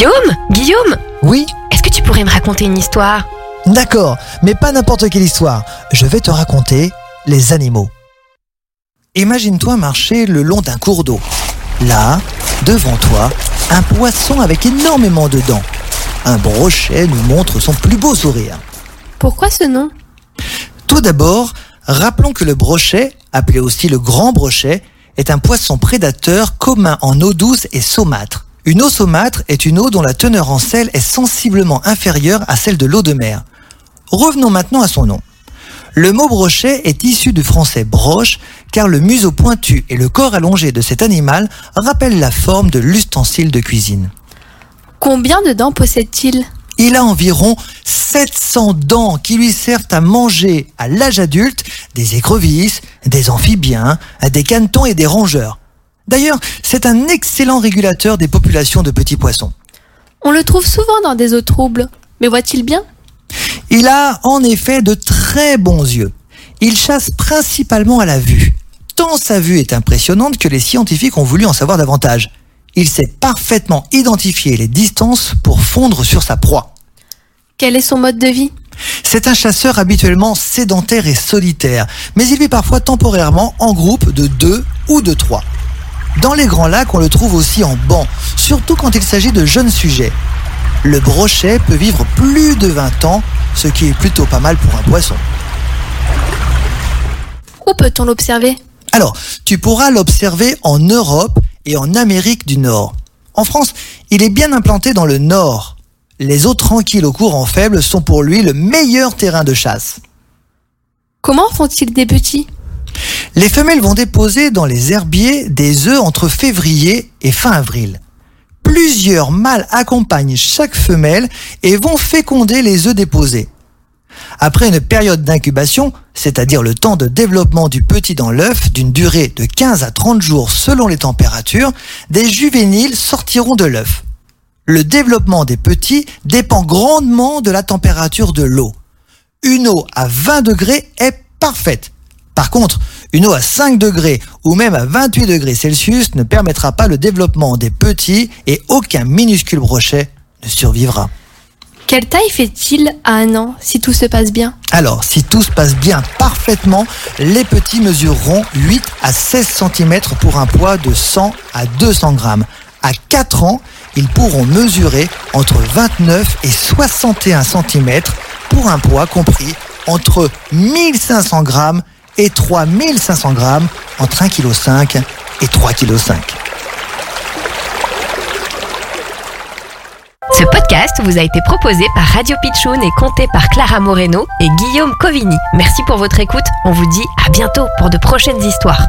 Guillaume Guillaume Oui Est-ce que tu pourrais me raconter une histoire? D'accord, mais pas n'importe quelle histoire. Je vais te raconter les animaux. Imagine-toi marcher le long d'un cours d'eau. Là, devant toi, un poisson avec énormément de dents. Un brochet nous montre son plus beau sourire. Pourquoi ce nom? Tout d'abord, rappelons que le brochet, appelé aussi le grand brochet, est un poisson prédateur commun en eau douce et saumâtre. Une eau saumâtre est une eau dont la teneur en sel est sensiblement inférieure à celle de l'eau de mer. Revenons maintenant à son nom. Le mot brochet est issu du français broche car le museau pointu et le corps allongé de cet animal rappellent la forme de l'ustensile de cuisine. Combien de dents possède-t-il? Il a environ 700 dents qui lui servent à manger à l'âge adulte des écrevisses, des amphibiens, des canetons et des rongeurs. D'ailleurs, c'est un excellent régulateur des populations de petits poissons. On le trouve souvent dans des eaux troubles. Mais voit-il bien? Il a en effet de très bons yeux. Il chasse principalement à la vue. Tant sa vue est impressionnante que les scientifiques ont voulu en savoir davantage. Il sait parfaitement identifier les distances pour fondre sur sa proie. Quel est son mode de vie? C'est un chasseur habituellement sédentaire et solitaire, mais il vit parfois temporairement en groupe de deux ou de trois. Dans les grands lacs, on le trouve aussi en banc, surtout quand il s'agit de jeunes sujets. Le brochet peut vivre plus de 20 ans, ce qui est plutôt pas mal pour un poisson. Où peut-on l'observer? Alors, tu pourras l'observer en Europe et en Amérique du Nord. En France, il est bien implanté dans le Nord. Les eaux tranquilles au courant faible sont pour lui le meilleur terrain de chasse. Comment font-ils des petits? Les femelles vont déposer dans les herbiers des œufs entre février et fin avril. Plusieurs mâles accompagnent chaque femelle et vont féconder les œufs déposés. Après une période d'incubation, c'est-à-dire le temps de développement du petit dans l'œuf d'une durée de 15 à 30 jours selon les températures, des juvéniles sortiront de l'œuf. Le développement des petits dépend grandement de la température de l'eau. Une eau à 20 degrés est parfaite. Par contre, une eau à 5 degrés ou même à 28 degrés Celsius ne permettra pas le développement des petits et aucun minuscule brochet ne survivra. Quelle taille fait-il à un an si tout se passe bien? Alors, si tout se passe bien parfaitement, les petits mesureront 8 à 16 cm pour un poids de 100 à 200 grammes. À 4 ans, ils pourront mesurer entre 29 et 61 cm pour un poids compris entre 1500 grammes et 3500 grammes entre 1,5 kg et 3,5 kg. Ce podcast vous a été proposé par Radio Pitchoun et compté par Clara Moreno et Guillaume Covini. Merci pour votre écoute. On vous dit à bientôt pour de prochaines histoires.